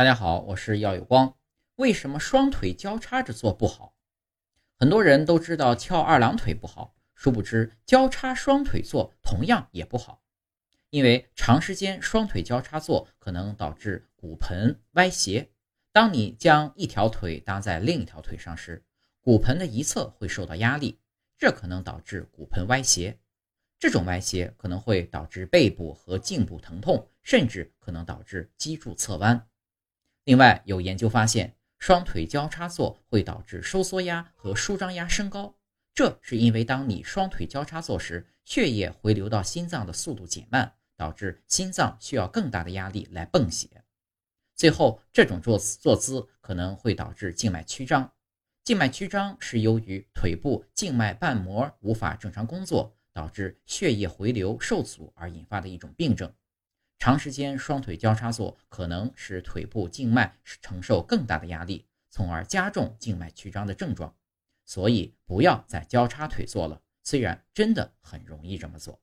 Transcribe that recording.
大家好，我是耀有光。为什么双腿交叉着做不好？很多人都知道翘二郎腿不好，殊不知交叉双腿做同样也不好。因为长时间双腿交叉做可能导致骨盆歪斜。当你将一条腿搭在另一条腿上时，骨盆的一侧会受到压力，这可能导致骨盆歪斜。这种歪斜可能会导致背部和颈部疼痛，甚至可能导致脊柱侧弯。另外，有研究发现，双腿交叉坐会导致收缩压和舒张压升高。这是因为当你双腿交叉坐时，血液回流到心脏的速度减慢，导致心脏需要更大的压力来泵血。最后，这种坐坐姿可能会导致静脉曲张。静脉曲张是由于腿部静脉瓣膜无法正常工作，导致血液回流受阻而引发的一种病症。长时间双腿交叉做可能使腿部静脉承受更大的压力，从而加重静脉曲张的症状。所以不要再交叉腿做了，虽然真的很容易这么做。